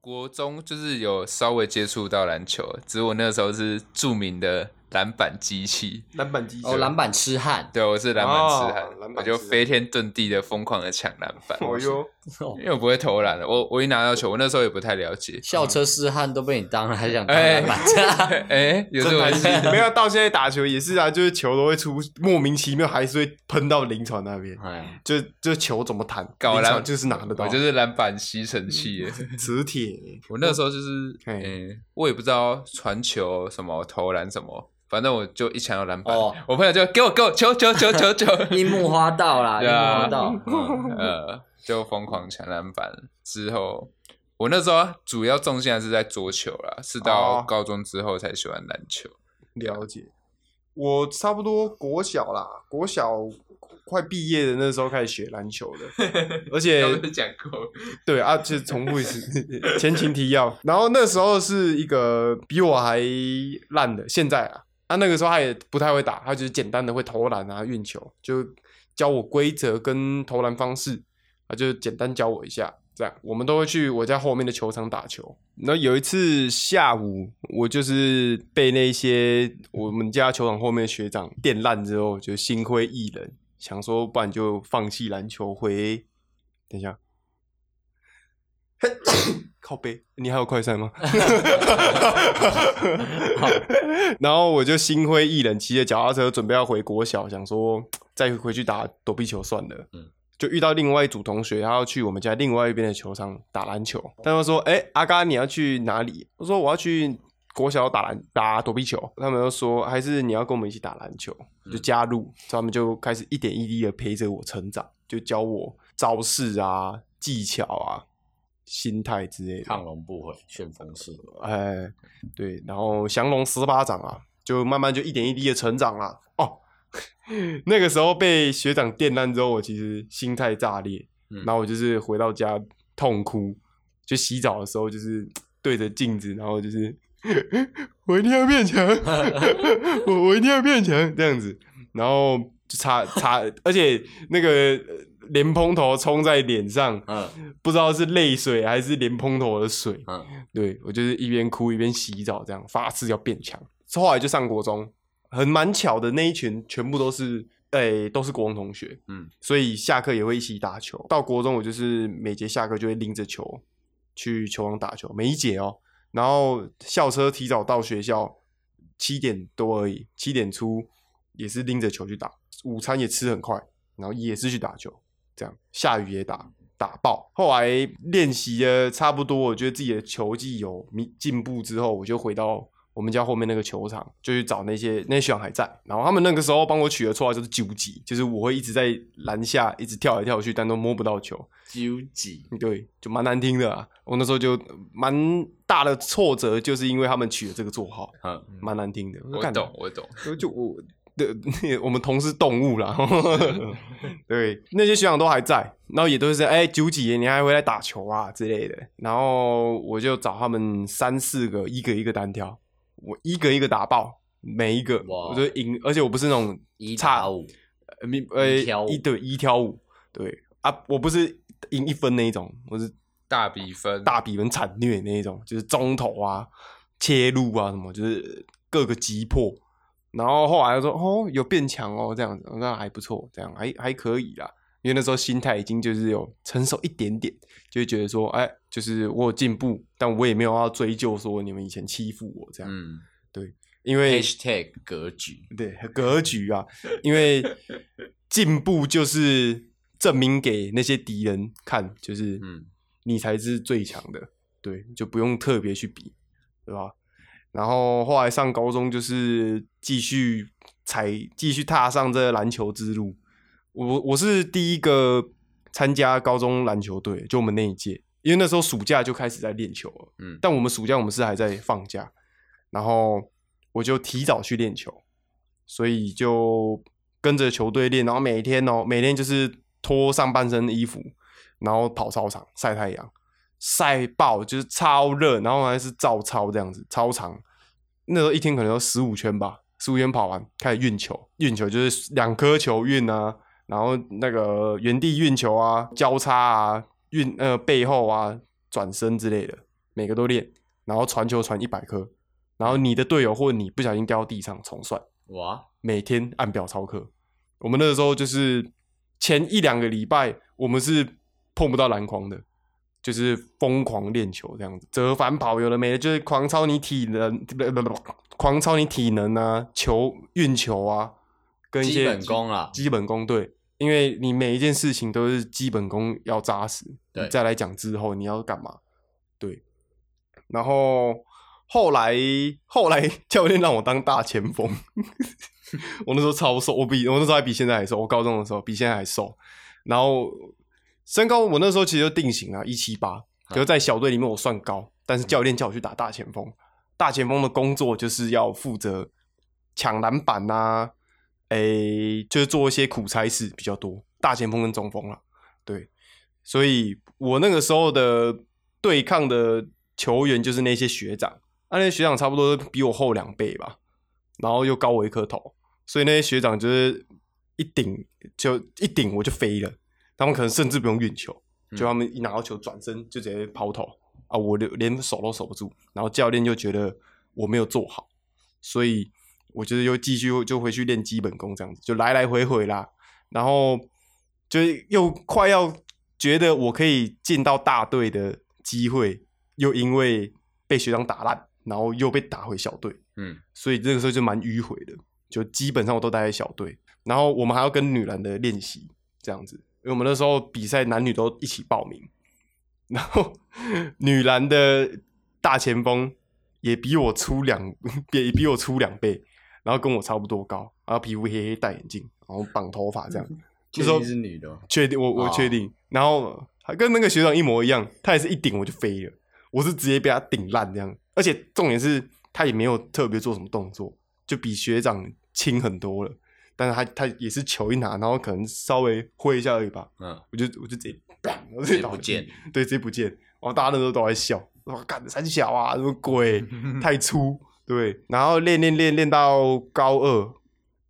国中就是有稍微接触到篮球，只是我那个时候是著名的篮板机器。篮板机器哦，篮板痴汉，对，我是篮板痴哦汉，我就飞天遁地的疯狂的抢篮板。哦哟，因为我不会投篮的，我我一拿到球，我那时候也不太了解。校车痴汉都被你当了，还想当哎篮板 有这回真台事？没有到现在打球也是啊，就是球都会出莫名其妙，还是会喷到林床那边。哎，就就球怎么弹，搞篮林传就是拿得到，我就是篮板吸尘器。磁铁。我那时候就是，嘿嗯，我也不知道传球什么、投篮什么，反正我就一抢到篮板，哦我朋友就给我给我球球球球球，樱木花道啦，樱木花道，嗯呃，就疯狂抢篮板。之后，我那时候主要重心还是在桌球啦，是到哦高中之后才喜欢篮球。了解。我差不多国小啦，国小快毕业的那时候开始学篮球的，而且讲过，对啊，就重复一次前情提要。然后那时候是一个比我还烂的，现在啊，他、那个时候他也不太会打，他就是简单的会投篮啊、运球，就教我规则跟投篮方式，啊，就简单教我一下。这样，我们都会去我家后面的球场打球。然后有一次下午，我就是被那些我们家球场后面的学长电烂之后，就心灰意冷，想说不然就放弃篮球回。等一下，靠背，你还有快赛吗？然后我就心灰意冷，骑着脚踏车准备要回国小，想说再回去打躲避球算了。嗯就遇到另外一组同学，他要去我们家另外一边的球场打篮球。他们说：“哎、阿嘎，你要去哪里？”我说：“我要去国小打篮打躲避球。”他们就说：“还是你要跟我们一起打篮球？”就加入，他们就开始一点一滴的陪着我成长，就教我招式啊、技巧啊、心态之类的。亢龙不悔，旋风式。哎，对，然后降龙十八掌啊，就慢慢就一点一滴的成长啦。哦，那个时候被学长电烂之后，我其实心态炸裂，嗯。然后我就是回到家痛哭，就洗澡的时候就是对着镜子，然后就是 我一定要变强，我我一定要变强这样子，然后就擦擦，而且那个呃莲蓬头冲在脸上，嗯不知道是泪水还是莲蓬头的水，嗯，对我就是一边哭一边洗澡，这样发誓要变强。后来就上国中，很蛮巧的，那一群全部都是诶、都是国中同学，嗯，所以下课也会一起打球。到国中，我就是每节下课就会拎着球去球场打球，每一节哦。然后校车提早到学校，七点多而已，七点出也是拎着球去打，午餐也吃很快，然后也是去打球，这样下雨也打。打爆，后来练习的差不多，我觉得自己的球技有进进步之后，我就回到我们家后面那个球场，就去找那些那些学长还在，然后他们那个时候帮我取的绰号就是“九级”，就是我会一直在篮下一直跳来跳去，但都摸不到球，究极。对，就蛮难听的啊。我那时候就蛮大的挫折，就是因为他们取了这个绰号，嗯，蛮难听的。干我懂，我懂。就就我的 我们同是动物啦，对，那些学长都还在，然后也都是哎九几年你还回来打球啊之类的，然后我就找他们三四个，一个一个单挑，我一个一个打爆每一个，哇我就赢，而且我不是那种一差五，呃一对一挑五，对啊，我不是赢一分那一种，我是大比分，大比分惨虐那一种，就是中投啊、切入啊什么，就是各个击破。然后后来他说：“哦，有变强哦，这样子，那还不错，这样还还可以啦。”因为那时候心态已经就是有成熟一点点，就会觉得说：“哎，就是我有进步，但我也没有要追究说你们以前欺负我这样。嗯，因为 #hashtag 格局，对格局啊，因为进步就是证明给那些敌人看，就是嗯你才是最强的，对，就不用特别去比，对吧？然后后来上高中就是继续踩，继续踏上这个篮球之路。我我是第一个参加高中篮球队，就我们那一届，因为那时候暑假就开始在练球了。嗯但我们暑假我们是还在放假，然后我就提早去练球，所以就跟着球队练，然后每天哦，每天就是脱上半身的衣服，然后跑操场晒太阳，晒爆就是超热，然后还是照操这样子，超长。那时候一天可能有十五圈吧，十五圈跑完开始运球，运球就是两颗球运啊，然后那个原地运球啊，交叉啊，运呃背后啊，转身之类的，每个都练，然后传球传一百颗，然后你的队友或你不小心掉到地上重算，哇，每天按表操课。我们那个时候就是前一两个礼拜，我们是碰不到篮筐的，就是疯狂练球这样子，折返跑有的没的，就是狂操你体能，不不不，狂操你体能啊，球运球啊，跟一些基本功啊基本功对，因为你每一件事情都是基本功要扎实，对再来讲之后你要干嘛，对，然后后来后来 教练让我当大前锋，我那时候超瘦，我比我那时候还比现在还瘦，我高中的时候比现在还瘦，然后身高我那时候其实就定型了一七八，可是在小队里面我算高，但是教练叫我去打大前锋，大前锋的工作就是要负责抢篮板呐、诶，就是做一些苦差事比较多，大前锋跟中锋啦，对，所以我那个时候的对抗的球员就是那些学长，啊，那些学长差不多比我厚两倍吧，然后又高我一颗头，所以那些学长就是一顶就一顶我就飞了，他们可能甚至不用运球，就他们一拿到球转身就直接抛投啊，我连连守都守不住，然后教练就觉得我没有做好，所以我就是又继续就回去练基本功，这样子就来来回回啦，然后就又快要觉得我可以进到大队的机会，又因为被学长打烂，然后又被打回小队，嗯，所以这个时候就蛮迂回的，就基本上我都待在小队，然后我们还要跟女篮的练习这样子，因为我们那时候比赛男女都一起报名，然后女篮的大前锋也比我粗两，也比我粗两倍，然后跟我差不多高，然后皮肤黑黑，戴眼镜，然后绑头发这样。确定是女的吗，确定，我我哦确定。然后还跟那个学长一模一样，他也是一顶我就飞了，我是直接被他顶烂这样。而且重点是他也没有特别做什么动作，就比学长轻很多了。但是他他也是球一拿，然后可能稍微挥一下而已吧，嗯，我就我就直接，我直接不见，对，直接不见。然后大家那时候都在笑，我干三小啊，什么鬼，太粗，对。然后练练练练到高二，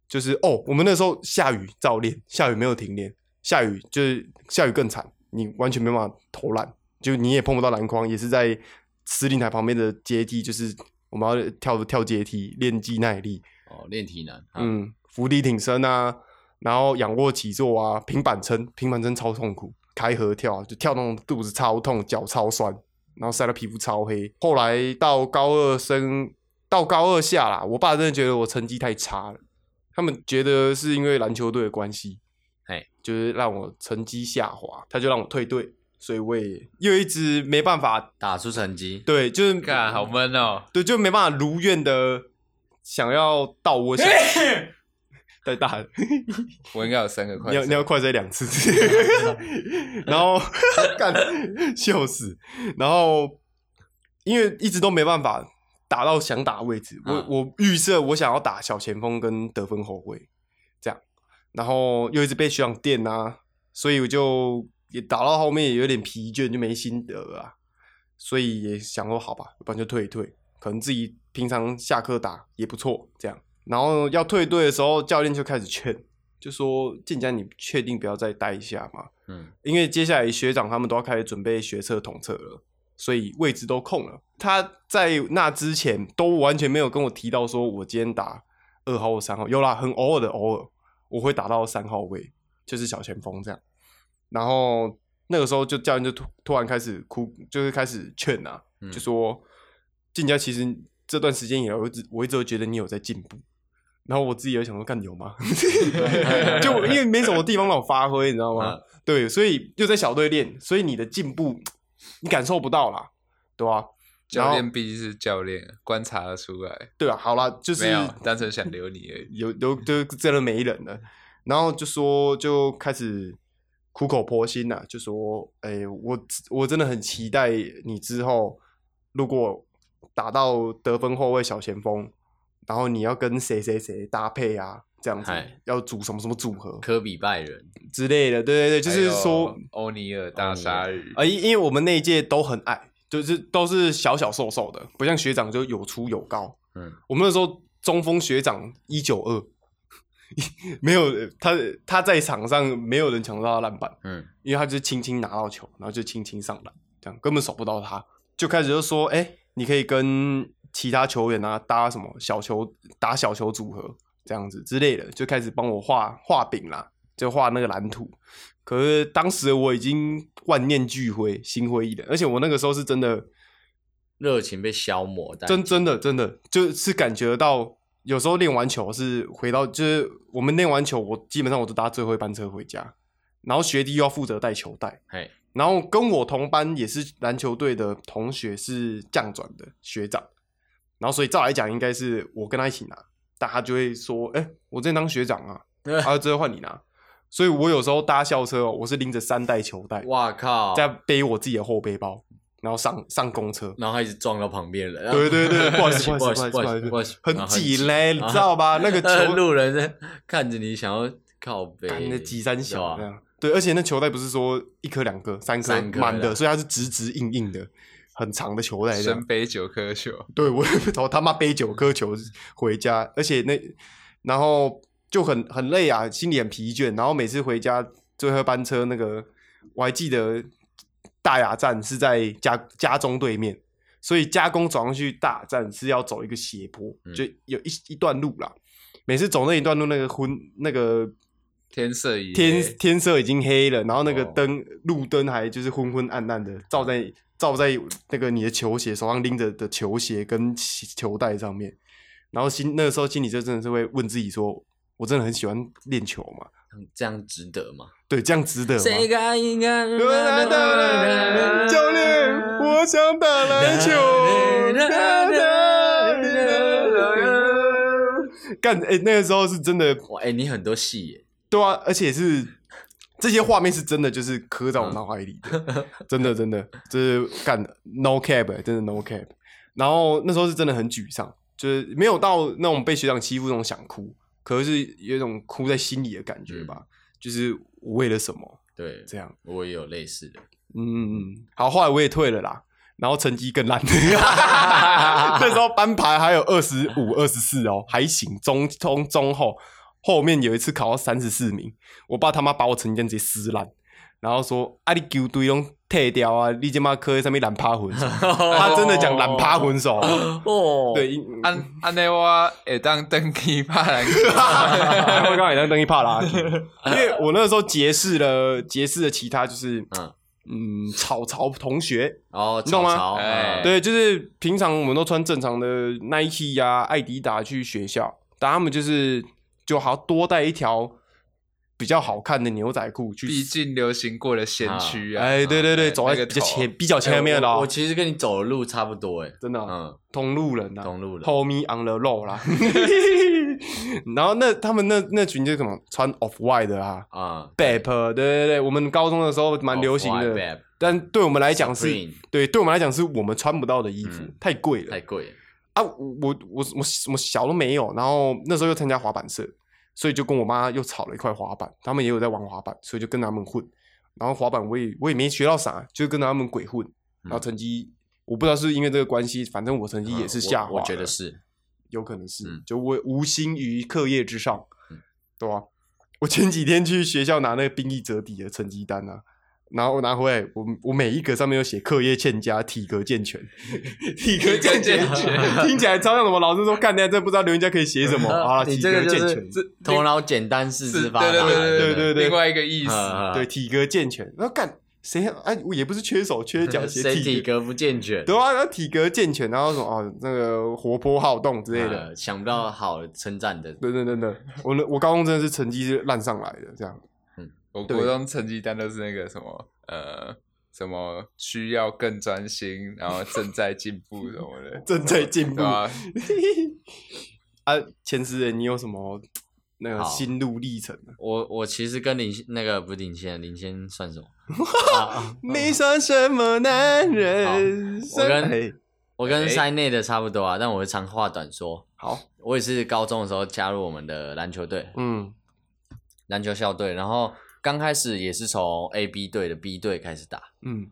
就是哦，我们那时候下雨照练，下雨没有停练，下雨就是下雨更惨，你完全没办法投篮，就你也碰不到篮筐，也是在司令台旁边的阶梯，就是我们要跳跳阶梯练肌耐力，哦，练体能，嗯，嗯，伏地挺身啊，然后仰卧起坐啊，平板撑，平板撑超痛苦，开合跳啊就跳那种肚子超痛，脚超酸，然后晒到皮肤超黑。后来到高二升，到高二下啦，我爸真的觉得我成绩太差了，他们觉得是因为篮球队的关系，哎，就是让我成绩下滑，他就让我退队，所以我也又一直没办法，打出成绩，对，就是干好闷哦。对，就没办法如愿的想要到我想。太大了，我应该有三个快你要你要快塞两次，然后 干笑死，然后因为一直都没办法打到想打的位置，我嗯我预设我想要打小前锋跟得分后卫这样，然后又一直被学长电啊，所以我就也打到后面也有点疲倦，就没心得啊，所以也想说好吧，不然就退一退，可能自己平常下课打也不错这样。然后要退队的时候，教练就开始劝，就说：“晋江，你确定不要再待一下吗？嗯，因为接下来学长他们都要开始准备学测统测了，所以位置都空了。他在那之前都完全没有跟我提到说我今天打二号或三号，有啦，很偶尔的偶尔我会打到三号位，就是小前锋这样。然后那个时候就教练就突突然开始哭，就是开始劝啊，嗯就说晋江其实这段时间以来，我一直我一直都觉得你有在进步。然后我自己也想说，干有吗？就因为没什么地方让我发挥，你知道吗？嗯对，所以又在小队练，所以你的进步你感受不到啦，对吧、然后教练毕竟是教练，观察得出来。对啊，好啦，就是没有，单纯想留你而已。有有都真的没人了，然后就说就开始苦口婆心呐、就说，哎、我我真的很期待你之后如果打到得分后卫、小前锋，然后你要跟谁谁谁搭配啊，这样子要组什么什么组合科比拜仁，之类的，对对对，就是说欧尼尔大鲨鱼啊，因因为我们那一届都很矮，就是都是小小瘦瘦的，不像学长就有粗有高。嗯，我们那时候中锋学长一九二，没有他他在场上没有人抢到他篮板，嗯，因为他就是轻轻拿到球，然后就轻轻上篮，这样根本守不到他，就开始就说，哎、你可以跟其他球员啊搭什么小球打小球组合这样子之类的，就开始帮我画画饼啦，就画那个蓝图。可是当时我已经万念俱灰，心灰意冷，而且我那个时候是真的。热情被消磨，真真的真的就是感觉到，有时候练完球是回到，就是我们练完球，我基本上我都搭最后一班车回家，然后学弟又要负责带球带，嘿，然后跟我同班也是篮球队的同学是降转的学长，然后所以照来讲应该是我跟他一起拿，但他就会说，哎、我这当学长啊，啊，这换你拿，所以我有时候搭校车哦，我是拎着三袋球袋，哇靠，再背我自己的后背包，然后上上公车。然后他一直撞到旁边人，对对对，不好意思，不好意思，不好意思，很挤嘞，你知道吧？那个球路人在看着你，想要靠背，那挤三小这样。对，而且那球袋不是说一颗两颗三颗满，的所以它是直直硬硬的，很长的球袋这样。深背九颗球，对我我他妈背九颗球回家，而且那然后就很很累啊，心里很疲倦。然后每次回家最后一班车那个，我还记得大雅站是在家家中对面，所以加工走上去大雅站是要走一个斜坡，嗯就有一一段路啦。每次走那一段路，那个昏那个天色已天天色已经黑了，然后那个哦灯、路灯还就是昏昏暗暗的照在照在那个你的球鞋手上拎着的球鞋跟球袋上面，然后心那个时候心里就真的是会问自己说，我真的很喜欢练球嘛？这样值得吗？对，这样值得吗？谁该应该？教练，我想打篮球。干哎、那个时候是真的哇，哎，你很多戏耶，对啊，而且是这些画面是真的，就是刻在我脑海里的，真的真的，就是干 no cap，、欸、真的 no cap。然后那时候是真的很沮丧，就是没有到那种被学长欺负那种想哭，可是有一种哭在心里的感觉吧，就是我为了什么对，这样。我也有类似的，嗯，好，后来我也退了啦，然后成绩更烂。那时候班排还有二十五、二十四哦，还行，中中中后后面有一次考到三十四名，我爸他妈把我成绩单直接撕烂，然后说：“啊，你球队拢退掉啊，你他妈科在上面懒趴混手。”他真的讲懒趴混手，哦，对，安安内我会当登记拍篮球，我刚才在登一帕拉，因为我那个时候结识了结识了其他就是嗯。嗯草草同学，哦，你懂吗？草草哎。嗯对，就是平常我们都穿正常的 Nike 呀、艾迪达去学校，但他们就是就好多带一条比较好看的牛仔裤去。毕竟流行过的先驱啊，哎，对对对，哎走在那个比较前、比较前面的哦哎我我，其实跟你走的路差不多，哎，真的哦？嗯，同路人呐，同路人。Homie on the road 啦。然后那他们那那群就是什么穿 off white 的啊。啊，Bap，对对对，我们高中的时候蛮流行的。但对我们来讲是对，对我们来讲是我们穿不到的衣服，嗯。太贵了。太。贵。了，啊，我我我我我小都没有，然后那时候又参加滑板社，所以就跟我妈又炒了一块滑板，他们也有在玩滑板，所以就跟他们混。然后滑板我也我也没学到啥，就跟他们鬼混，然后成绩、我不知道是因为这个关系，反正我成绩也是嗯下滑了、我我觉得是，有可能是，嗯就我无心于课业之上，嗯对吧、我前几天去学校拿那个兵役折抵的成绩单啊，然后我拿回来，我我每一格上面都写课业欠佳，体格健全，体格健全，听起来超像什么？老师说干的，真不知道留言家可以写什么。好了，体格健全，头脑简单，四是，肢发达，对对对对对对另外一个意思，嗯对，体格健全。然后干谁？哎，我也不是缺手缺脚，写谁体体格。不健全？对啊，然后体格健全，然后什么啊，那个活泼好动之类的。呃想不到好称赞的，对对对对，我那我高中真的是成绩是烂上来的，这样。对我国中成绩单都是那个什么呃什么需要更专心，然后正在进步什么的，正在进步对吧？啊，前十人，你有什么那个心路历程呢？我我其实跟林那个不是林先，林先算什么？啊你算什么男人？我跟哎我跟哎塞内的差不多啊，但我会长话短说。好，我也是高中的时候加入我们的篮球队，嗯篮球校队，然后刚开始也是从 A B 队的 B 队开始打，嗯，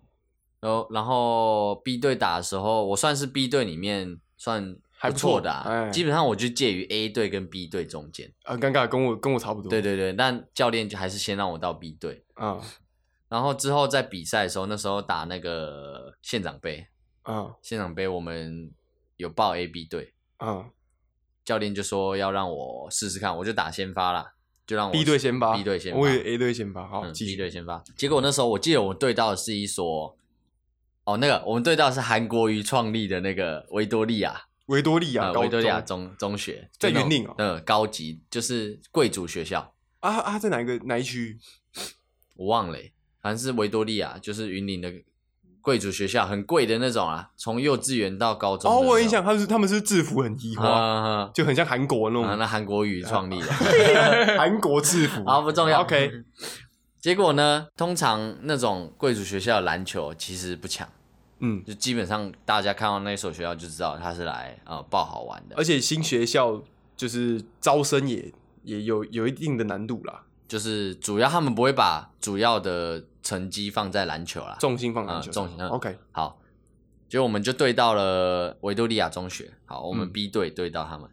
然后然后 B 队打的时候，我算是 B 队里面算还不错的、啊，哎基本上我就介于 A 队跟 B 队中间。很尴尬，跟我跟我差不多。对对对，但教练就还是先让我到 B 队，啊，然后之后在比赛的时候，那时候打那个县长杯，嗯县长杯我们有报 A、B 队，嗯教练就说要让我试试看，我就打先发啦，就让我，B 队先发。B 队先发，我以为 A 队先发，好，嗯，B。队先发。结果那时候我记得我们对到的是一所，哦，那个我们对到的是韩国瑜创立的那个维多利亚，维多利亚维多利亚中中中学，在云岭哦。嗯，高级就是贵族学校，啊啊，在哪一个哪一区？我忘了欸，反正是维多利亚，就是云林的贵族学校，很贵的那种啊，从幼稚园到高中哦，我有印象，他们是他们是制服很移花，啊，就很像韩国那啊，种那韩国语创立的，韩国制服。好不重要。OK，结果呢，通常那种贵族学校的篮球其实不强，嗯，就基本上大家看到那所学校就知道他是来呃报好玩的。而，且新学校就是招生也也有有一定的难度啦，就是主要他们不会把主要的成绩放在篮球啦。重心放篮球。重心嗯。OK，好，就我们就对到了维多利亚中学，好，我们嗯。B 队对到他们，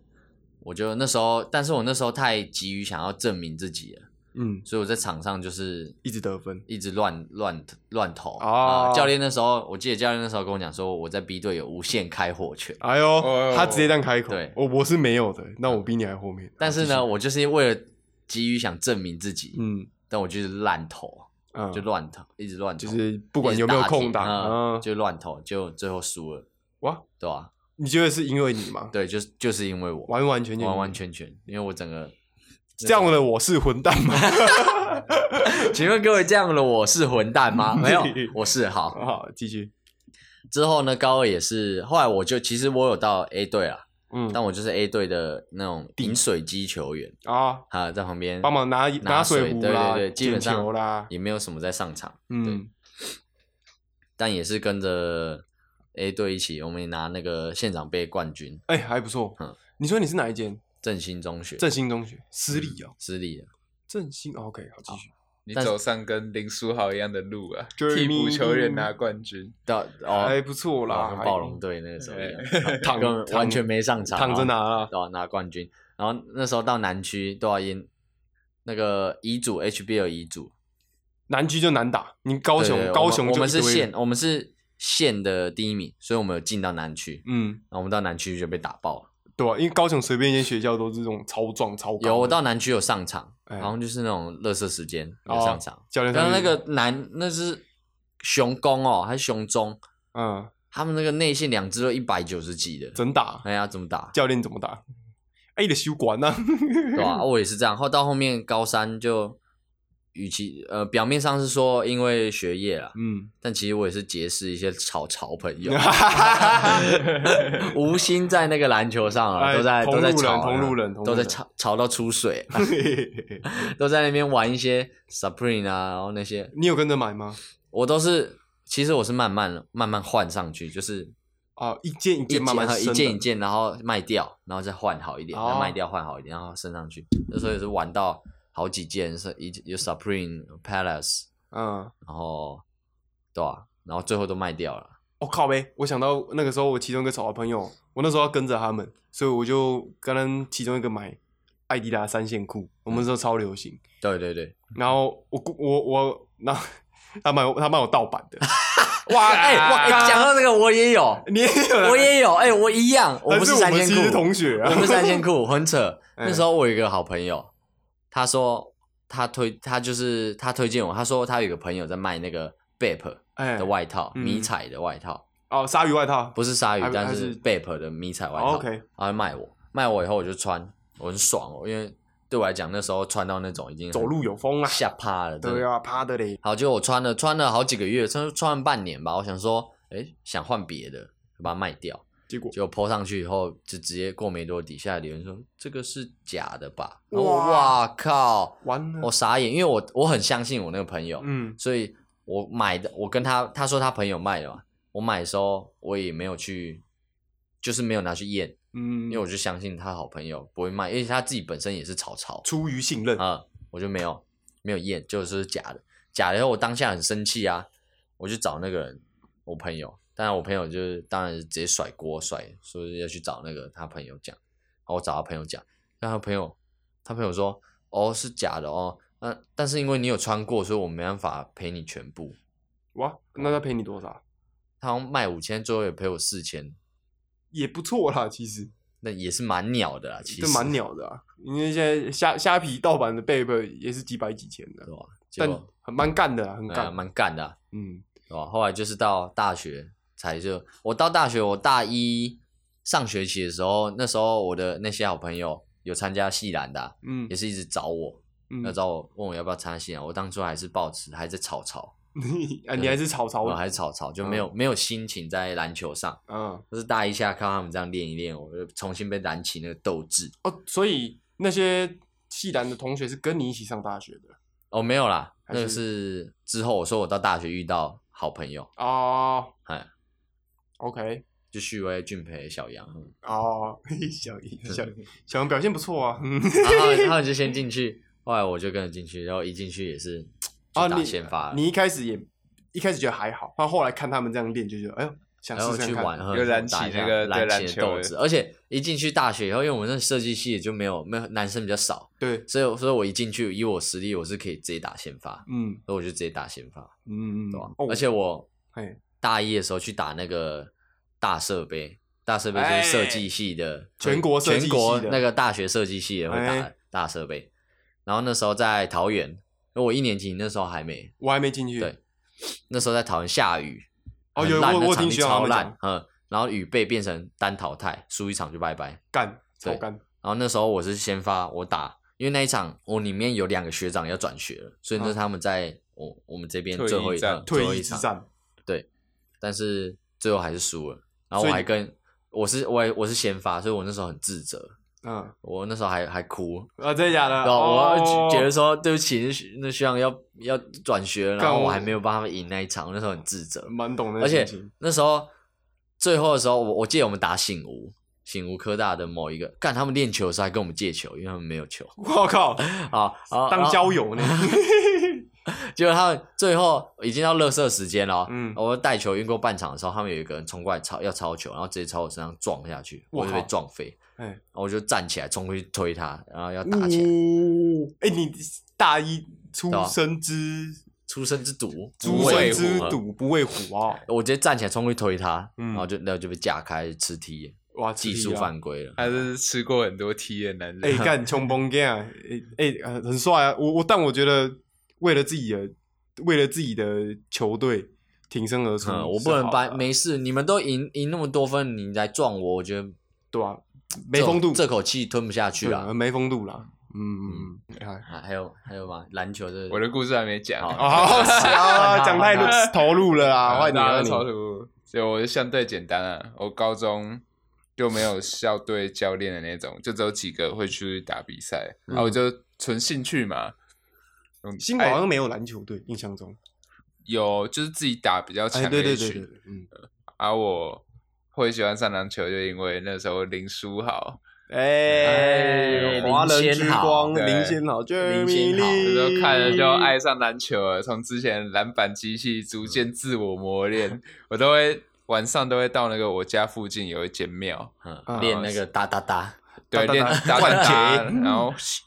我就那时候，但是我那时候太急于想要证明自己了，嗯，所以我在场上就是一直得分。一直乱乱乱投。哦啊教练那时候，我记得教练那时候跟我讲说，我在 B 队有无限开火权。哎呦哦，他直接这样开口。对。我我是没有的，那我比你还后面。但是呢，我就是为了急于想证明自己，嗯。但我就是烂投，嗯，就乱投，一直乱投，就是不管有没有空档，就乱投，就最后输了，哇，对吧、你觉得是因为你吗？对，就是就是因为我完完全全完完全全，因为我整个，这样的我是混蛋吗？请问各位这样的我是混蛋吗？没有，我是好。好，继续。之后呢，高二也是，后来我就其实我有到 A 队啦，嗯，但我就是 A 队的那种饮水机球员啊，啊，在旁边帮忙拿拿水壶啦，对对对，基本上啦，也没有什么在上场，嗯，但也是跟着 A 队一起，我们也拿那个县长杯冠军，哎，还不错嗯。你说你是哪一间？振兴中学，振兴中学，私立哦，私立的，振兴。OK，好，继续。你走上跟林书豪一样的路啊，替补球员拿冠军，到哦，还不错啦，跟暴龙队那个时候一样，躺完全没上场，躺着拿啊。对吧、拿冠军。然后那时候到南区都要赢那个乙组 HBL 乙组，南区就难打，你高雄高雄我们我们是县，我们是县的第一名，所以我们有进到南区。嗯，然后我们到南区就被打爆了。对啊，因为高雄随便一间学校都是这种超壮超高。有我到南区有上场，哎好像就是那种乐色时间有哦上场。教练上去刚刚那个男那是雄攻哦，还是雄中？嗯他们那个内线两支都一百九十几的，真打，哎呀，怎么打？教练怎么打？哎，你的修管呢？对吧、我也是这样。后到后面高三就，与其呃表面上是说因为学业啦，嗯，但其实我也是结识一些潮潮朋友，无心在那个篮球上啊，哎都在都在同路人吵啊，同路人都在人吵吵到出水，都在那边玩一些 Supreme 啊，然后那些你有跟着买吗？我都是，其实我是慢慢慢慢换上去，就是啊，一件一一件慢慢件一件一件，然后卖掉，然后再换好一点，卖掉换好一点，然后升上去。那时候也是玩到好几件，是一有 Supreme、Palace，嗯，然后对啊，然后最后都卖掉了。我、靠呗！我想到那个时候我其中一个潮的朋友，我那时候要跟着他们，所以我就跟他其中一个买艾迪达三线裤，我们那时候超流行。对对对，然后我我我，然后他买他买我盗版的，哇哎、讲到这个我也有，你也有我也有，哎、我一样，我还不是三千裤，同学啊，我不是三千裤，很扯。哎那时候我有一个好朋友，他说他推他就是他推荐我，他说他有个朋友在卖那个 Bape 哎的外套，嗯迷彩的外套，哦鲨鱼外套不是鲨鱼还，但是还是 Bape 的迷彩外套。哦，OK 他会卖我，卖我以后我就穿，我很爽哦，因为对我来讲那时候穿到那种已经走路有风啊，吓趴了，真的。对啊，趴的嘞，好，就我穿了穿了好几个月，穿穿了半年吧。我想说，哎，想换别的，就把它卖掉。结果结果 po 上去以后，就直接过没多，底下留言说这个是假的吧？然后哇哇靠！完了我，傻眼，因为我我很相信我那个朋友，嗯所以我买的，我跟他他说他朋友卖的嘛，我买的时候我也没有去，就是没有拿去验，嗯，因为我就相信他好朋友不会卖，因为他自己本身也是草草出于信任，啊、我就没有没有验，就是假的，假的以后我当下很生气啊，我就找那个人，我朋友，当然我朋友就是当然是直接甩锅甩，说要去找那个他朋友讲，然后我找他朋友讲，但他朋友他朋友说哦是假的哦，那，但是因为你有穿过，所以我没办法赔你全部。哇，那他赔你多少？他好像卖五千，最后也赔我四千，也不错啦，其实那也是蛮鸟的啦。其实这蛮，鸟的啊，因为现在虾虾皮盗版的 Babe 也是几百几千的对，吧？但很蛮干的啊，很干。蛮干的啊、嗯，对吧？后来就是到大学才就，我到大学，我大一上学期的时候，那时候我的那些好朋友有参加系篮的啊、嗯也是一直找我，嗯要找我问我要不要参加系篮。我当初还是抱持还在草草，啊，你还是草草我还是草草，就没有、没有心情在篮球上。嗯就是大一下看他们这样练一练，我就重新被燃起那个斗志。哦，所以那些系篮的同学是跟你一起上大学的哦，没有啦，还那个是之后我说我到大学遇到好朋友，哦哎，，OK，就旭威、俊培、小杨，嗯。哦，小小 小杨表现不错啊，嗯，然后他们就先进去，后来我就跟着进去，然后一进去也是啊，就打你先发了，你一开始也一开始觉得还好，然后后来看他们这样练，就觉得哎呦，想然后试试看去玩，然后又燃起打一下那个篮球而且一进去大学以后，因为我们那设计系也就没有没有男生比较少，对，所以所以我一进去，以我实力，我是可以直接打先发，嗯。所以我就直接打先发，嗯嗯，对吧？哦？而且我哎，大一的时候去打那个大设备，大设备就是设计系的，全国设计系全国的那个大学设计系的会打哎大设备。然后那时候在桃园，我一年级那时候还没，我还没进去，对那时候在桃园下雨，哦很烂有我我那场地超烂，嗯，然后雨被变成单淘汰，输一场就拜拜。干超对干，然后那时候我是先发，我打，因为那一场我里面有两个学长要转学了，所以那是他们在我我们这边最后一战场最后退一场，但是最后还是输了。然后我还跟我是我还我是先发，所以我那时候很自责，嗯，我那时候还还哭，啊，真的假的？然后我哦觉得说对不起，那学长要要转学了，然后我我还没有帮他们赢那一场，我那时候很自责。蛮懂的而且，那时候最后的时候，我我记得我们打醒吾，醒吾科大的某一个，干他们练球的时候还跟我们借球，因为他们没有球我靠，啊，啊当交友呢，结果他们最后已经到热射时间了哦，嗯。我带球运过半场的时候，他们有一个人冲过来抄要抄球，然后直接朝我身上撞下去，我我就被撞飞，哎，然后我就站起来冲过去推他，然后要打起来，哦，哎，你大一出生之出生之毒，出不畏生之虎赌不畏虎啊，我直接站起来冲过去推他，嗯。然后就然后就被架开吃踢，哇，技术犯规了。他是吃过很多踢的男人。哎，干冲崩干啊！哎哎，呃很帅啊！我我但我觉得为了自己的为了自己的球队挺身而出，嗯，我不能把是好的啊没事，你们都赢赢那么多分，你来撞我，我觉得对啊？没风度，这口气吞不下去对啊。没风度啦。嗯嗯嗯，哎还还有还有吗？篮球的我的故事还没讲，好啊，啊 讲太多投入了，啊换你换你。大家超图，所以我就相对简单啊。我高中就没有校队教练的那种，就只有几个会去打比赛，然后我就纯兴趣嘛。嗯新宝好像没有篮球队，印象中。有就是自己打比较强哎，的一群，对对对对，嗯，而我会喜欢上篮球，就因为那时候林书豪，哎，华人之光，对林先好林先好那时候看了就爱上篮球了。从之前篮板机器逐渐自我磨练，我都会晚上都会到那个我家附近有一间庙，练那个哒哒哒，对，打练打节然后咻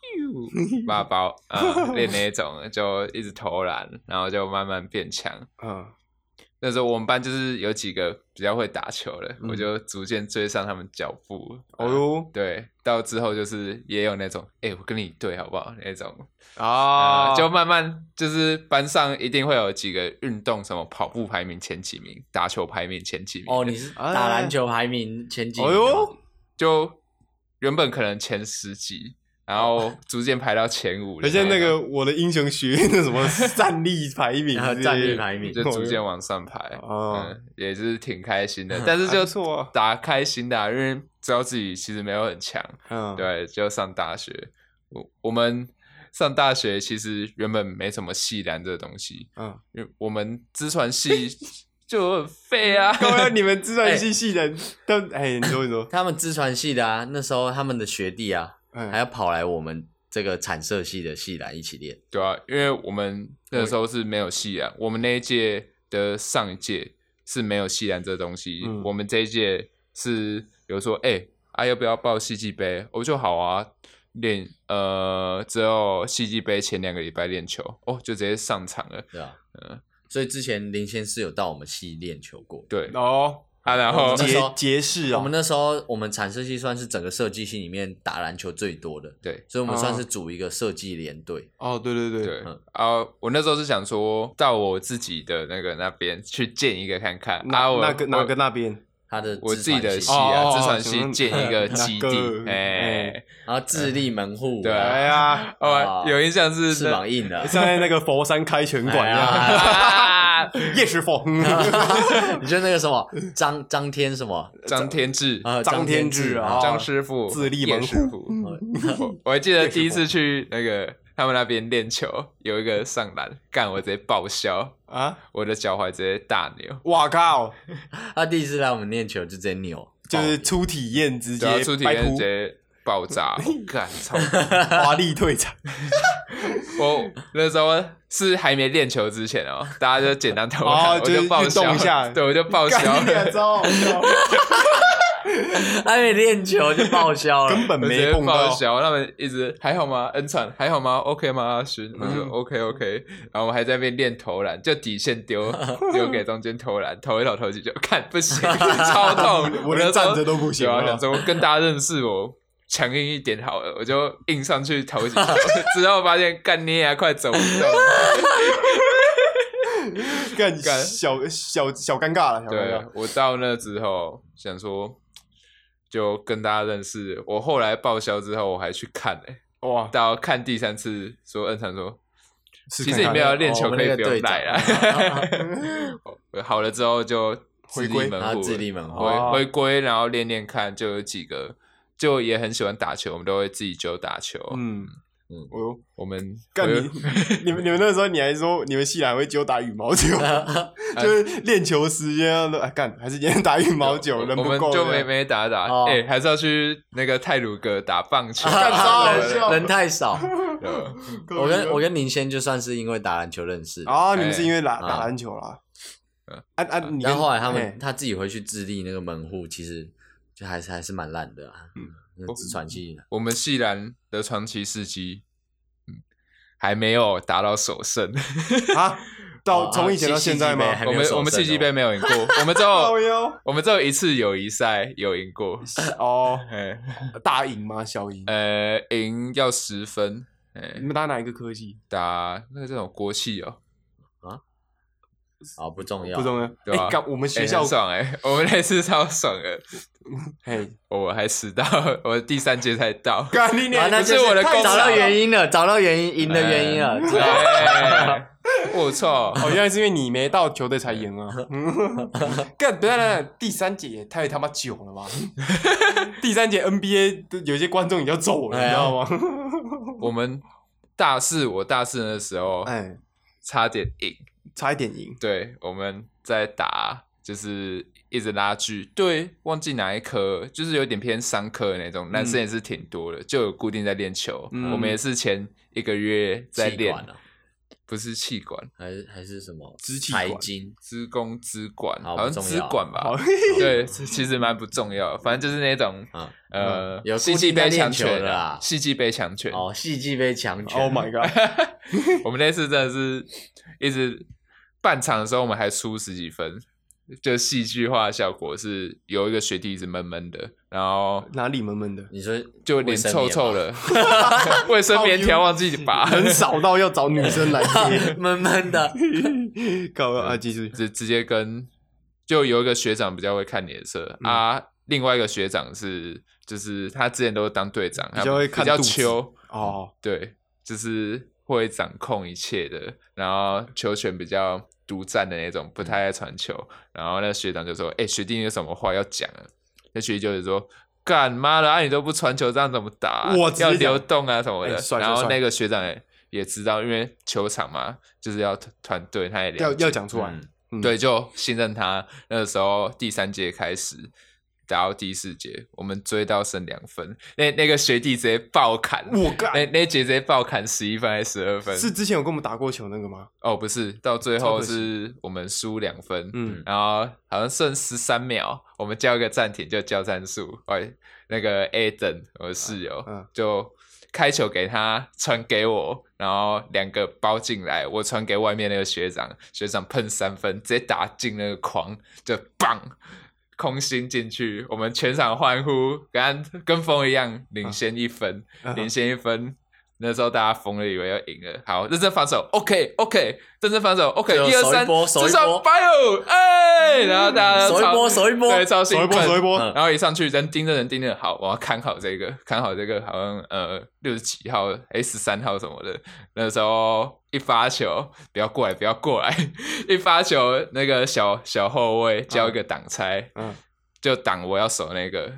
八 包啊，练那种就一直投篮，然后就慢慢变强。嗯，那时候我们班就是有几个比较会打球的，嗯我就逐渐追上他们脚步。哦哟对，到之后就是也有那种，哎、我跟你对好不好？那种啊，呃就慢慢就是班上一定会有几个运动，什么跑步排名前几名，打球排名前几名。哦，你是打篮球排名前几名哎的吗？呦，就原本可能前十几，然后逐渐排到前五而且那个我的英雄学院的什么战力排名 战力排名就逐渐往上排，哦嗯，也是挺开心的。但是就打开心的啊、因为知道自己其实没有很强，嗯，对，就上大学。我我们上大学其实原本没什么系篮这东西，嗯，因为我们资传系就很废啊。刚刚你们自传系系人都哎，你说你说，他们资传系的啊，那时候他们的学弟啊，嗯还要跑来我们这个产社系的系来一起练。对啊，因为我们那时候是没有系篮，我们那一届的上一届是没有系篮这东西，嗯我们这一届是有说，哎、啊要不要报系际杯？我就好啊，练呃只有戏剧杯前两个礼拜练球哦，就直接上场了。对啊，嗯所以之前林先是有到我们系练球过。对哦，啊，然后们那时候杰杰士啊我们，那时候我们产设系算是整个设计系里面打篮球最多的，对所以我们算哦是组一个设计联队。哦，对对对，对嗯啊，我那时候是想说到我自己的那个那边去建一个看看，啊，哪哪个哪个那边？他的我自己的系系啊，哦自传系建一个基地，哎哎，然后自立门户，对呀，哦啊，有印象是翅膀硬的，像在那个佛山开拳馆一样，啊叶师傅，你就那个什么张张天什么？张天志、啊张天志啊张师傅、自立门户。叶师傅。我我还记得第一次去那个他们那边练球，有一个上篮，干我直接报销，啊！我的脚踝直接大扭，哇靠，他第一次来我们练球就直接扭，就是初体验直接然后出体验直接爆炸，我 干操！华丽退场，我那时候是还没练球之前哦，大家就简单投哦篮，我就是报运动销一下对，我就报销干你俩了，超还没练球就报销了，根本没碰到。报销，他们一直还好吗？恩传还好吗？OK 吗？阿勋，我说嗯 OK OK，然后我还在那边练投篮，就底线丢丢给中间投篮，投一投投进去，看不行，超痛，我连那时候站着都不行有啊，啊想说跟大家认识我。强硬一点好了，我就硬上去投几球，之后发现干捏啊，快走不动了。干干小小小尴尬了，对尬。我到那之后想说，就跟大家认识。我后来报销之后，我还去看诶、哇，到看第三次，说恩常说，其实你们要练球可以不用来了。好了之后就自立回归门户了，自立门户回哦回归，然后练练看，就有几个就也很喜欢打球，我们都会自己就打球。嗯。嗯我我们干你，你们你们那时候你还说你们系还会揪打羽毛球，就是练球时间要哎干，还是今天打羽毛球，人我们不够，就没没打打，哎、哦还是要去那个泰鲁阁打棒球。干超好笑。人太少。我跟我跟林先就算是因为打篮球认识的，啊，你们是因为打哎打篮球啦。嗯？啊啊，然后后来他们他自己回去自立那个门户，其实就还是还是蛮烂的啊。嗯嗯，那直传系我们系篮的传奇事迹，嗯，还没有达到首胜。啊，到哦从以前到现在吗啊？我们我们戏剧哦杯没有赢过，我们只靠有我们只有一次友谊赛有赢过，哦，哎大赢吗？小赢？呃，赢要十分，哎你，们打哪一个科技？打那个这种国企哦，啊不重要，不重要。对吧哎，干我们哎学校很爽哎，我们那次超爽的，嘿，我还迟到，我第三节才到，干你啊，娘！那是我的功劳找到原因了，找到原因，赢的原因了。知道哎 我操，哦，原来是因为你没到球队才赢啊！干，等一下等，第三节也太他妈久了吧？第三节 NBA 的有些观众已经要走了，你知道吗？我们大四，我大四的时候哎，差点赢。差一点赢。对，我们在打，就是一直拉锯。对，忘记哪一科，就是有点偏商科的那种，男生也是挺多的，就有固定在练球。嗯我们也是前一个月在练，管啊不是气管，还是还是什么支气管财经支弓支管，好好像不重要支管吧好？对，这 其实蛮不重要的，反正就是那种啊呃嗯，有戏固定在剧杯强球权啦戏剧杯强权。哦，戏剧杯强权 Oh my god！我们那次真的是一直半场的时候，我们还输十几分，就戏剧化效果是有一个学弟一直闷闷的，然后哪里闷闷的？你说就脸臭臭的，卫生棉条忘记拔，很少到要找女生来接。闷闷的，搞啊，继续。直直接跟就有一个学长比较会看脸色、嗯啊，另外一个学长是就是他之前都是当队长，比较会看比较秋，哦，对，就是会掌控一切的，然后球权比较独占的那种，不太爱传球。然后那学长就说：“哎、学弟，你有什么话要讲啊？”那学弟就是说：“干妈的，啊你都不传球，这样怎么打啊、要流动啊什么的。然后那个学长也也知道，因为球场嘛，就是要团团队，他也要解要讲出来。嗯嗯对，就信任他。那个时候第三节开始打到第四节，我们追到剩两分，那那个学弟直接爆砍，我干那那一节直接爆砍十一分还是十二分？是之前有跟我们打过球那个吗？哦，不是，到最后是我们输两分，嗯然后好像剩十三秒，我们叫一个暂停，就叫战术。哎，那个 Aden 我的室友、嗯就开球给他传给我，然后两个包进来，我传给外面那个学长，学长喷三分，直接打进那个框，就棒空心进去，我们全场欢呼，跟跟风一样，领先一分，嗯领先一分。那时候大家疯了，以为要赢了。好，认真防守，OK OK，认真防守，OK，一一二三，至少 bio，哎，然后大家都手一波手一波对，超兴手一波奋手一波嗯然后一上去人盯着人盯着，好，我要看好这个，看好这个，好像呃六十几号、哎十三号什么的。那时候一发球，不要过来，不要过来，一发球，那个小小后卫交一个挡拆，嗯就挡我要守那个，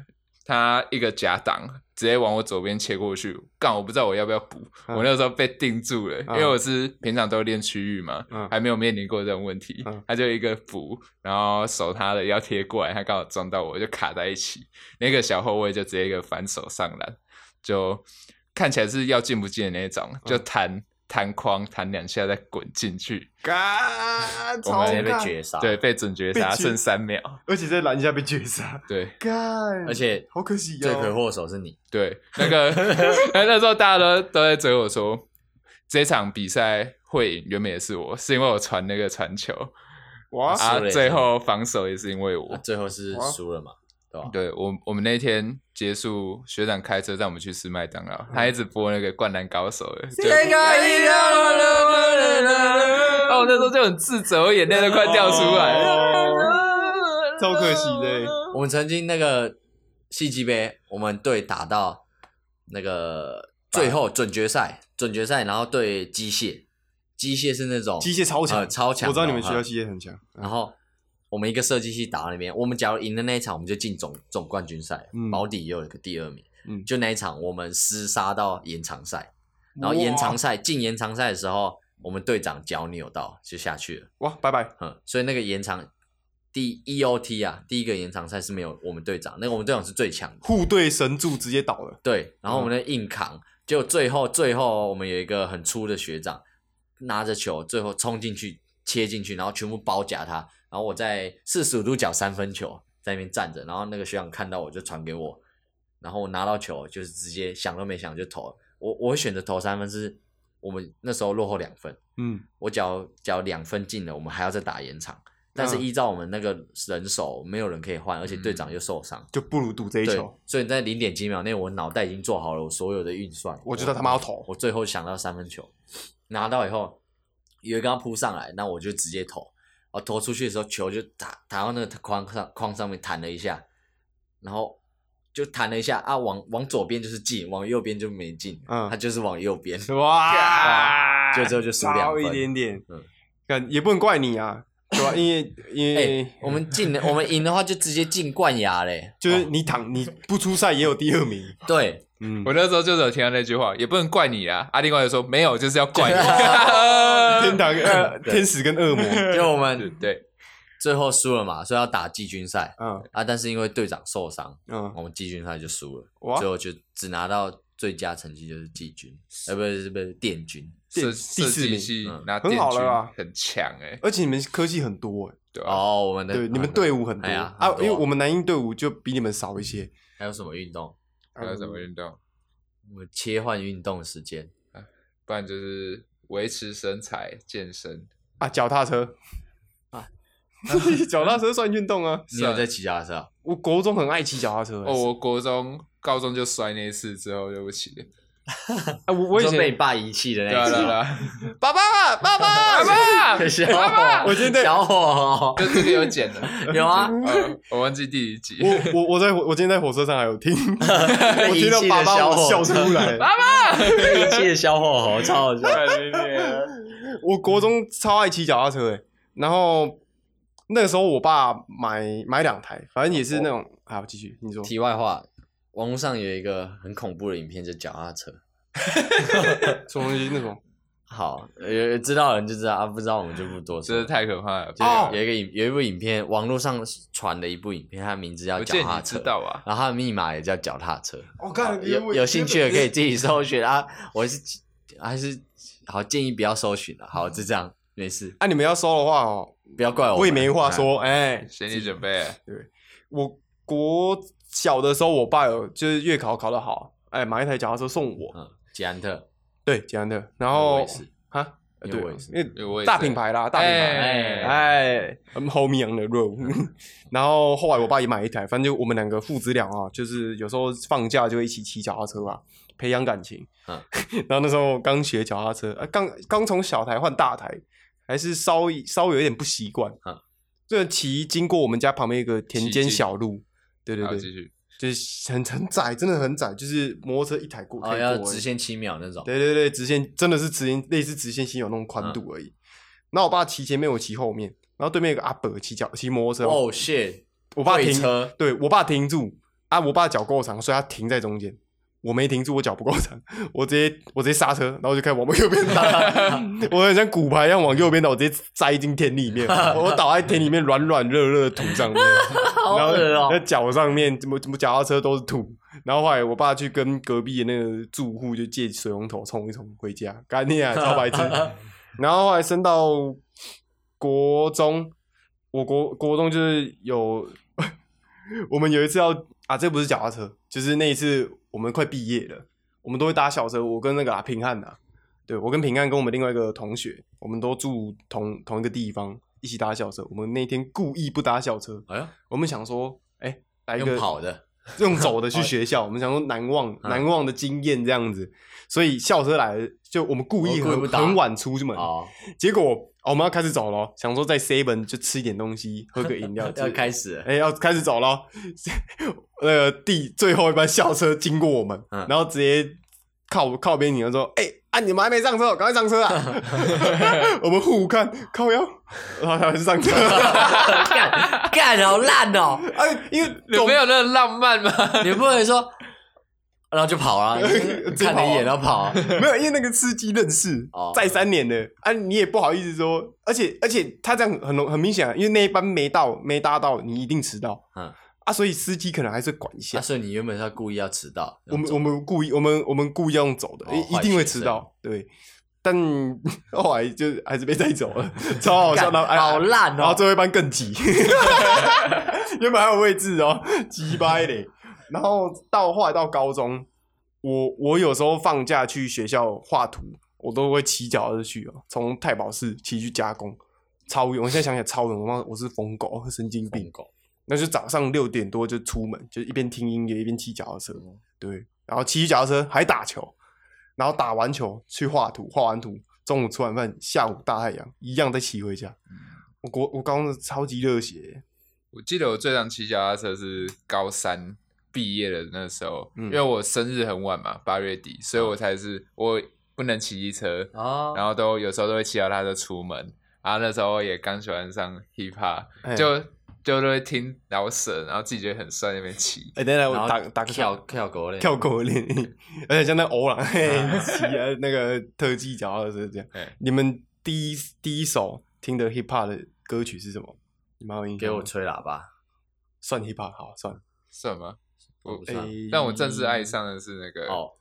他一个假挡，直接往我左边切过去，干我不知道我要不要补，嗯。我那时候被定住了，因为我是平常都练区域嘛，嗯。还没有面临过这种问题，嗯。他就一个补，然后手他的要贴过来，他刚好撞到我，就卡在一起，那个小后卫就直接一个反手上篮，就看起来是要进不进的那种，就嗯弹弹框弹两下再滚进去，嘎，我们接被绝杀。对，，被准绝杀，剩三秒，而且在篮下被绝杀，对。干，而且好可惜哦，罪魁祸首是你。对，那个 那时候大家都都在追我说，这场比赛会赢，原本也是我，是因为我传那个传球。哇，最后防守也是因为我。啊最后是输了嘛，对吧？对我，我们那天结束，学长开车带我们去吃麦当劳，他一直播那个《灌篮高手》的，就哦，那时候就很自责，我眼泪都快掉出来了。超可惜的欸，我们曾经那个戏剧杯，我们队打到那个最后准决赛，准决赛，然后对机械，机械是那种机械超强呃，超强我知道你们学校嗯机械很强，嗯然后我们一个设计系打到那边，我们假如赢的那一场，我们就进总总冠军赛，嗯保底也有一个第二名。嗯就那一场我们厮杀到延长赛，然后延长赛进延长赛的时候，我们队长脚扭到就下去了，哇，拜拜，嗯，所以那个延长第 EOT 啊，第一个延长赛是没有我们队长，那个我们队长是最强的，护队神助直接倒了，对，然后我们的硬扛，就最后最后我们有一个很粗的学长拿着球，最后冲进去切进去，然后全部包夹他，然后我在四十五度角三分球在那边站着，然后那个学长看到我就传给我，然后我拿到球就是直接想都没想就投了，我我会选择投三分是。我们那时候落后两分，嗯，我只要只要两分进了，我们还要再打延长。但是嗯依照我们那个人手，没有人可以换，而且队长又受伤，就不如赌这一球，，所以在零点几秒内，我脑袋已经做好了我所有的运算。我觉得他妈要投我最后想到三分球，拿到以后，有一个要扑上来，那我就直接投。我投出去的时候，球就打打到那个框上框上面弹了一下，然后就弹了一下啊，往往左边就是进，往右边就没进，嗯。他就是往右边。哇，就之后就输两差分一点点，嗯。看也不能怪你啊，因为因哎、为我们进了，我们赢的话就直接进冠亚嘞。就是哦。你躺你不出赛也有第二名，对，嗯，我那时候就是有听到那句话，也不能怪你啊。啊，另外就说没有，就是要怪你。天堂天使跟恶魔，就我们对，最后输了嘛，所以要打季军赛。嗯。啊。但是因为队长受伤，嗯，我们季军赛就输了，哇。最后就只拿到最佳成绩就是季军，呃，不是不是殿军。设第四名计系嗯很好了啊很强哎，而且你们科技很多哎，对吧？哦，我们的对，你们队伍很多啊，因为我们南英队伍就比你们少一些，还有什么运动？还有什么运动？我们切换运动时间，不然就是维持身材、健身。啊，脚踏车 啊，脚踏车算运动啊。你有在骑脚踏车啊？我国中很爱骑脚踏车哦，我国中、高中就摔那一次之后就不骑了。啊，我我以你说被你前爸遗弃的那对啊对一次吗，啊对啊，爸爸爸爸 爸爸，小伙，我今天在小伙。就这个有剪的。有啊，呃，我忘记第一集。我我我在我今天在火车上还有听，我听到爸爸我，笑出来。被遗弃的小伙猴，超好笑。我国中超爱骑脚踏车诶，然后那个时候我爸买买两台，反正也是那种。好，继续你说。题外话，网络上有一个很恐怖的影片，就脚踏车。什么东西那种？好，有知道的人就知道啊，不知道我们就不多说。真的太可怕了。就哦有一个影，有一部影片，网络上传的一部影片，它的名字叫脚踏车，知道啊？然后它的密码也叫脚踏车。我看有有兴趣的可以自己搜寻啊。我是还是好建议不要搜寻了，好，就这样，没事，啊，你们要搜的话哦，不要怪我们。我也没话说。哎，心理准备。对我国小的时候，我爸有就是月考考得好，哎，买一台脚踏车送我。嗯捷安特，对，捷安特，然我后哈，呃对因为我也是。因为大品牌啦，大品牌，哎哎，很后面的肉。然后后来我爸也买一台，反正就我们两个父子俩啊，就是有时候放假就会一起骑脚踏车啊，培养感情。嗯。然后那时候刚学脚踏车，啊，刚刚从小台换大台，还是稍微稍微有点不习惯。嗯。这骑经过我们家旁边一个田间小路，对对对，继续。就是很很窄，真的很窄，就是摩托车一台过。要直线七秒那种。对对对，直线真的是直线，类似直线型有那种宽度而已。那、我爸骑前面，我骑后面，然后对面有个阿伯骑脚骑摩托车，哦 shit，我爸停对我爸停住啊，我爸脚够长，所以他停在中间。我没停住，我脚不够长，我直接我直接刹车，然后就开始往右边打，我很像骨牌一样往右边倒，我直接栽进田里面，我倒在田里面软软热热的土上面，好然后恶哦。那脚上面怎么怎么脚踏车都是土，然后后来我爸去跟隔壁的那个住户就借水龙头冲一冲回家，干你啊，超白痴。然后后来升到国中，我国国中就是有，我们有一次要啊，这不是脚踏车，就是那一次我们快毕业了，我们都会搭小车，我跟那个、啊、平汉啊，对我跟平汉跟我们另外一个同学，我们都住同同一个地方，一起搭校车。我们那天故意不搭校车，哎呀，我们想说，哎、来一个用跑的，用走的去 学校，我们想说难忘嗯。难忘的经验这样子，所以校车来了，就我们故意很晚出门，哦，结果、哦我们要开始走了，想说在 seven 就吃一点东西，喝个饮料，要开始了，哎、要开始走了，那个，第最后一班校车经过我们，嗯。然后直接靠靠边停了说，哎、啊你们还没上车，赶快上车啊！我们互看靠腰，然后他们就上车，干干好烂哦！哎，因为有没有那个浪漫吗？你不能说，然后就跑啊看了一眼然后跑啊，没有，因为那个司机认识哦，再三年了啊，你也不好意思说，而且而且他这样很容很明显啊，因为那一班没到没搭到，你一定迟到，嗯啊，所以司机可能还是管一下啊，。所以你原本是要故意要迟到，我们我们故意我们我们故意要用走的，哦一一定会迟到，对。但 后来就还是被带走了，超好笑的，好烂哦然后最后一班更挤，原本还有位置哦，鸡掰嘞。然后到后来到高中，我我有时候放假去学校画图，我都会骑脚踏车去哦，从太保市骑去加工，超远。我现在想起来超远，我妈我是疯狗，神经病。狗，那就早上六点多就出门，就一边听音乐一边骑脚踏车，嗯对，然后骑脚踏车还打球，然后打完球去画图，画完图中午吃完饭，下午大太阳一样再骑回家。嗯我国我高中超级热血，我记得我最常骑脚踏车是高三毕业的那时候，嗯因为我生日很晚嘛，八月底，所以我才是我不能骑机车，哦，然后都有时候都会骑脚踏车出门。然后那时候也刚喜欢上 hip hop，哎就就都会听饶舌，然后自己觉得很帅，那边骑。哎、等等，我然后打打个跳跳跳狗嘞，跳狗链，而且像那欧郎 嘿骑啊那个特技脚踏车这样。哎，你们第一第一首听的 hip hop 的歌曲是什么？你们还有印象？给我吹喇叭，算 hip hop 好算。算吗？我我不算哎但我正式爱上的是那个哦，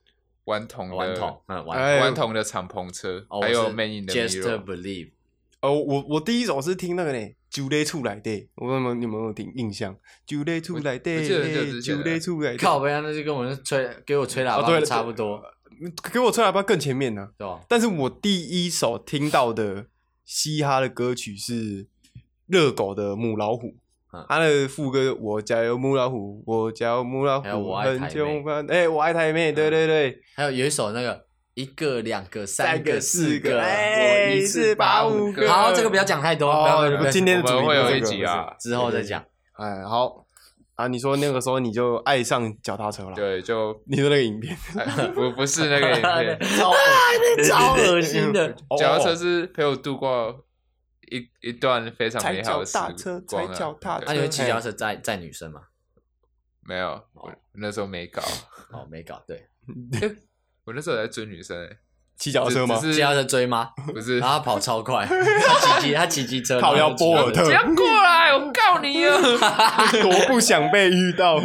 顽童的顽童，嗯，顽童的敞篷车，哦，还有 Man in the Just Mirror。Believe，哦，我我第一首是听那个呢，九类出来的，我问你们你们有没有听印象？九类出来的，我记得很久之前九了类出来的，靠背啊，那就跟我那吹给我吹喇哦对了叭差不多，给我吹喇叭更前面呢、对吧？但是我第一首听到的嘻哈的歌曲是热狗的《母老虎》嗯，他的副歌“我家有母老虎，我家有母老虎，还有我爱很台妹穷烦”，哎、我爱台妹，对对对，还有有一首那个一个、两个、三个个、四四个我一次把五四个。好，这个不要讲太多，不要哦今天的主题会有一集啊，之后再讲。哎，好。啊，你说那个时候你就爱上脚踏车了，对，就你说那个影片，哎 不不是那个影片，超恶超恶心的，脚踏车哦是陪我度过一一段非常美好的时踏车光啊踩脚踏车。那你会骑脚踏车载载女生吗？没有，我那时候没搞，哦，没搞对，我那时候在追女生欸，骑脚踏车吗只？是骑脚踏车追吗？不是然后他跑超快，他骑机他骑机车，靠腰然后就骑波尔特不要过来，我告你啊！多不想被遇到，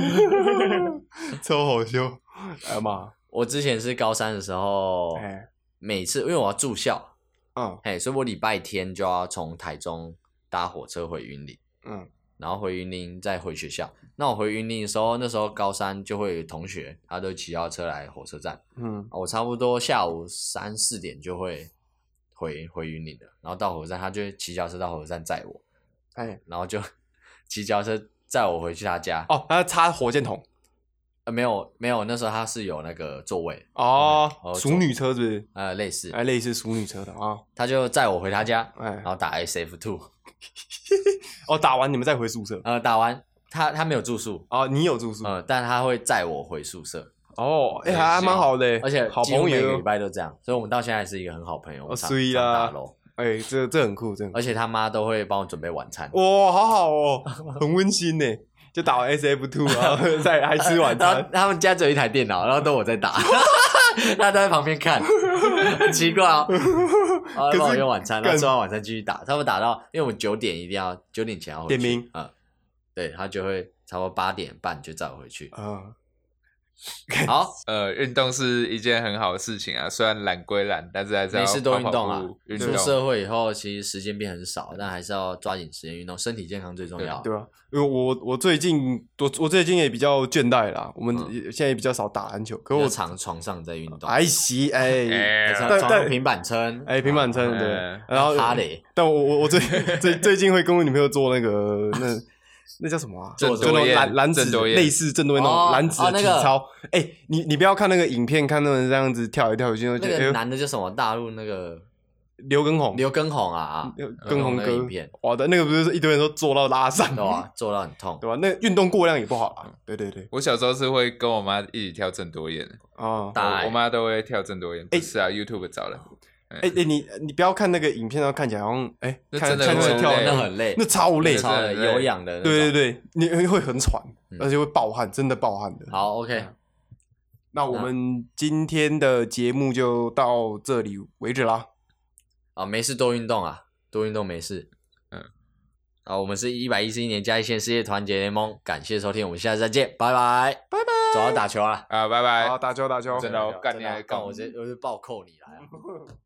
超好笑。哎呀妈，我之前是高三的时候，哎，每次因为我要住校，嗯嘿，所以我礼拜天就要从台中搭火车回云林，嗯，然后回云林再回学校。那我回云林的时候，那时候高三就会有同学，他都骑脚踏车来火车站，嗯，我差不多下午三四点就会回回云林的，然后到火车站，他就会骑脚车到火车站载我，哎，然后就 骑脚踏车载我回去他家。哦，他插火箭筒，呃，没有没有，那时候他是有那个座位，哦哦，熟女车是不是？呃，类似，哎，类似熟女车的啊，他就载我回他家，哎然，后打 SF Two，哦，打完你们再回宿舍。呃，打完他他没有住宿，哦，你有住宿？呃，但他会载我回宿舍，哦，哎，对还蛮好的，而且好几乎朋友每个礼。拜都这样，所以我们到现在还是一个很好朋友，我们常衰常啦哎，这这很酷，这很酷而且他妈都会帮我准备晚餐，哇，好好哦，很温馨呢。就打完 SF Two，然后再还吃晚 然后餐。他们家只有一台电脑，然后都我在打，他都在旁边看，很奇怪哦。然后帮我用晚餐，然后吃完晚餐继续打。他们打到，因为我们九点一定要九点前要回去点名嗯，对他就会差不多八点半就载我回去。嗯，好，呃，运动是一件很好的事情啊，虽然懒归懒，但是还是要没事多运动啊出。社会以后，其实时间变很少，但还是要抓紧时间运动，身体健康最重要。对啊？因为我我最近我我最近也比较倦怠啦，我们现在也比较少打篮球，可我常床上在运动，还行哎 哎床但但平板撑，哎平板撑啊对嗯，然后哈雷但我我我最最最近会跟我女朋友做那个那那叫什么啊？就那种郑多燕蓝蓝子郑多燕类似郑多燕那哦种蓝子的体哦那个操。哎，你你不要看那个影片，看他们这样子跳来跳去，就那个男的叫什么？大陆那个刘畊宏，刘畊宏啊啊，刘畊畊宏哥哇的那个不是一堆人都做到拉伤，对吧？做到很痛。对吧？那运动过量也不好啊。对对对，我小时候是会跟我妈一起跳郑多燕的，啊，大爱我我妈都会跳郑多燕。哎不是啊，YouTube 找的。哎哎，你你不要看那个影片，然后看起来好像哎，看那真的看那很累，那超累，超累，真的有氧的。对对对，你会很喘，嗯而且会暴汗，真的暴汗的。好，OK，那我们今天的节目就到这里为止啦。啊，没事多运动啊，多运动没事。嗯，啊，我们是一百一十一年加一线世界团结联盟，感谢收听，我们下次再见，拜拜，拜拜，走要打球了。啊，拜拜。好，打球打球，真的哦干你来干干我直接我就暴扣你来啊！